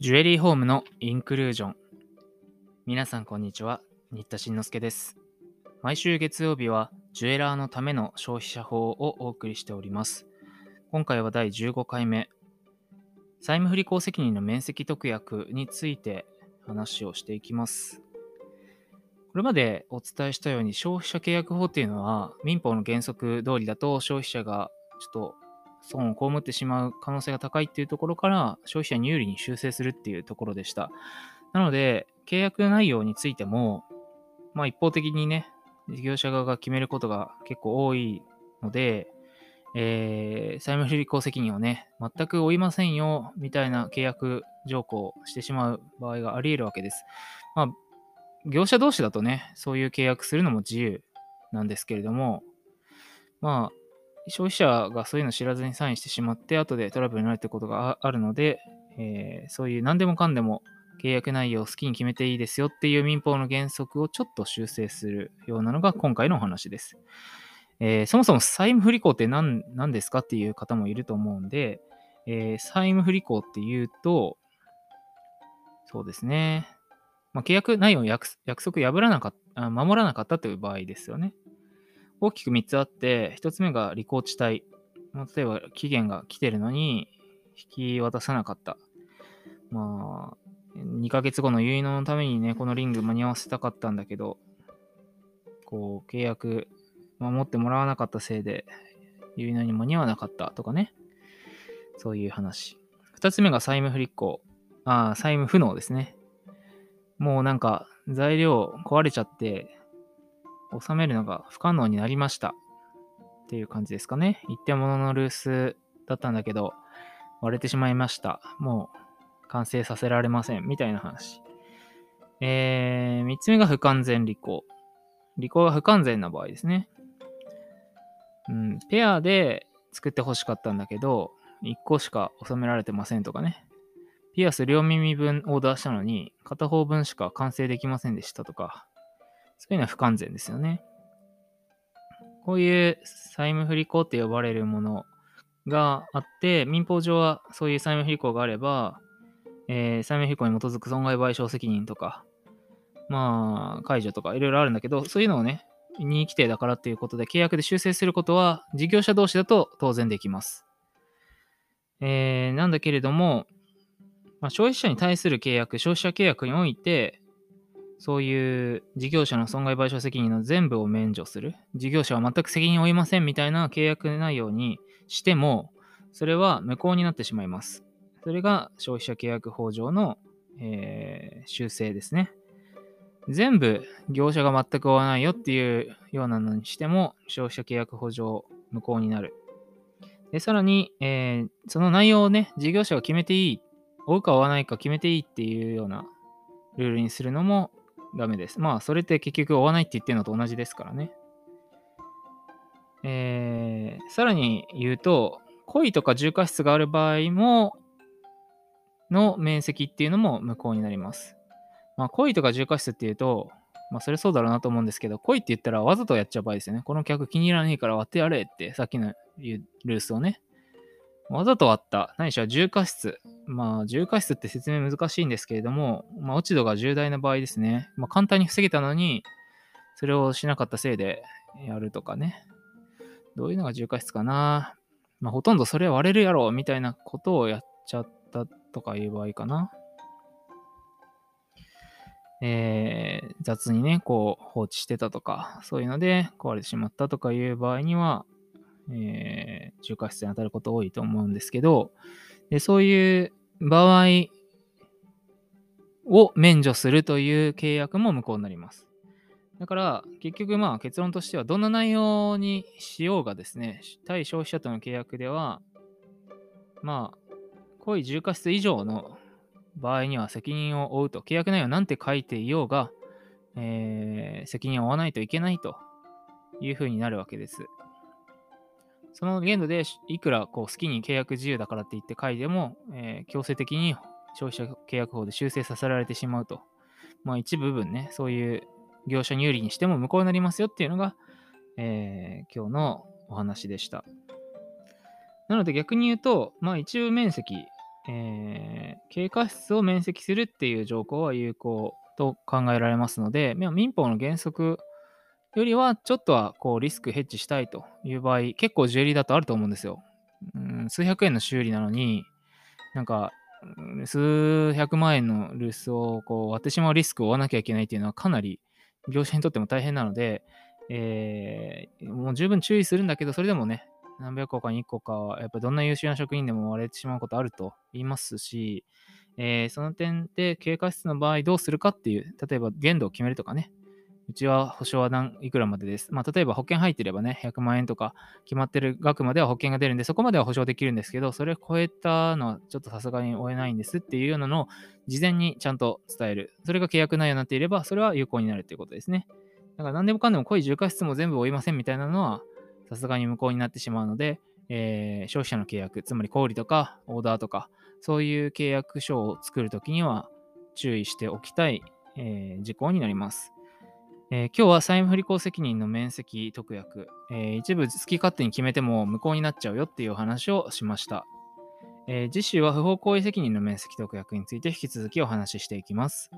ジュエリーホームのインクルージョン。皆さんこんにちは。新田慎之介です。毎週月曜日はジュエラーのための消費者法をお送りしております。今回は第15回目。債務不履行責任の免責特約について話をしていきます。これまでお伝えしたように消費者契約法っていうのは民法の原則通りだと消費者がちょっと損を被ってしまう可能性が高いっていうところから消費者に有利に修正するっていうところでした。なので、契約内容についても、まあ一方的にね、事業者側が決めることが結構多いので、えー、債務不履行責任をね、全く負いませんよ、みたいな契約条項をしてしまう場合があり得るわけです。まあ、業者同士だとね、そういう契約するのも自由なんですけれども、まあ、消費者がそういうの知らずにサインしてしまって、後でトラブルになるってことがあるので、えー、そういう何でもかんでも契約内容を好きに決めていいですよっていう民法の原則をちょっと修正するようなのが今回のお話です。えー、そもそも債務不履行って何何ですかっていう方もいると思うんで、えー、債務不履行っていうと、そうですね。まあ、契約内容を約束破らなかった、守らなかったという場合ですよね。大きく3つあって、1つ目が履行地帯。例えば期限が来てるのに引き渡さなかった。まあ、2ヶ月後の結納のためにね、このリング間に合わせたかったんだけど、こう、契約守ってもらわなかったせいで、結納に間に合わなかったとかね。そういう話。2つ目が債務不履行。ああ、債務不能ですね。もうなんか材料壊れちゃって収めるのが不可能になりました。っていう感じですかね。一点物のルースだったんだけど、割れてしまいました。もう完成させられません。みたいな話。えー、三つ目が不完全履行。履行が不完全な場合ですね。うん、ペアで作って欲しかったんだけど、1個しか収められてませんとかね。ピアス両耳分オーダーしたのに、片方分しか完成できませんでしたとか、そういうのは不完全ですよね。こういう債務不履行って呼ばれるものがあって、民法上はそういう債務不履行があれば、えー、債務不履行に基づく損害賠償責任とか、まあ、解除とかいろいろあるんだけど、そういうのをね、任意規定だからっていうことで契約で修正することは事業者同士だと当然できます。えー、なんだけれども、まあ、消費者に対する契約、消費者契約において、そういう事業者の損害賠償責任の全部を免除する。事業者は全く責任を負いませんみたいな契約内容にしても、それは無効になってしまいます。それが消費者契約法上の、えー、修正ですね。全部業者が全く負わないよっていうようなのにしても、消費者契約法上無効になる。で、さらに、えー、その内容をね、事業者が決めていい、負うか負わないか決めていいっていうようなルールにするのもダメです。まあ、それって結局追わないって言ってるのと同じですからね。えー、さらに言うと、故意とか重過失がある場合も、の面積っていうのも無効になります。まあ、故意とか重過失っていうと、まあ、それそうだろうなと思うんですけど、故意って言ったらわざとやっちゃう場合ですよね。この客気に入らないから割ってやれって、さっきのルースをね、わざと割った。何しろ重過失。まあ、重過失って説明難しいんですけれども、まあ、落ち度が重大な場合ですね。まあ、簡単に防げたのに、それをしなかったせいでやるとかね。どういうのが重過失かな。まあ、ほとんどそれ割れるやろ、みたいなことをやっちゃったとかいう場合かな。えー、雑にね、こう放置してたとか、そういうので壊れてしまったとかいう場合には、えー、中華室に当たること多いと思うんですけど、でそういう場合を免除するという契約も無効になります。だから結局まあ結論としてはどんな内容にしようがですね、対消費者との契約では、まあ、故意重過失以上の場合には責任を負うと、契約内容なんて書いていようが、えー、責任を負わないといけないというふうになるわけです。その限度でいくらこう好きに契約自由だからって言って書いても、えー、強制的に消費者契約法で修正させられてしまうと。まあ一部分ね、そういう業者に有利にしても無効になりますよっていうのが、えー、今日のお話でした。なので逆に言うと、まあ一部面積、えで、経過室を免責するっていう条項は有効と考えられますので、民法の原則よりはちょっとはこうリスクヘッジしたいという場合、結構ジュエリーだとあると思うんですよ。うん、数百円の修理なのに、なんか、数百万円の留守をこう割ってしまうリスクを負わなきゃいけないっていうのはかなり業者にとっても大変なので、えー、もう十分注意するんだけど、それでもね、何百個かに1個かは、やっぱどんな優秀な職員でも割れてしまうことあると言いますし、えー、その点で経過室の場合どうするかっていう、例えば限度を決めるとかね、うちは保証は何いくらまでです。まあ、例えば保険入ってればね、100万円とか決まってる額までは保険が出るんで、そこまでは保証できるんですけど、それを超えたのはちょっとさすがに負えないんですっていうようなのを事前にちゃんと伝える。それが契約内容になっていれば、それは有効になるということですね。だから何でもかんでも濃い重過失も全部負いませんみたいなのは、さすがに無効になってしまうので、えー、消費者の契約、つまり小売とかオーダーとか、そういう契約書を作るときには注意しておきたい、えー、事項になります。えー、今日は債務不履行責任の面積特約、えー、一部好き勝手に決めても無効になっちゃうよっていうお話をしました。えー、次週は不法行為責任の面積特約について引き続きお話ししていきます。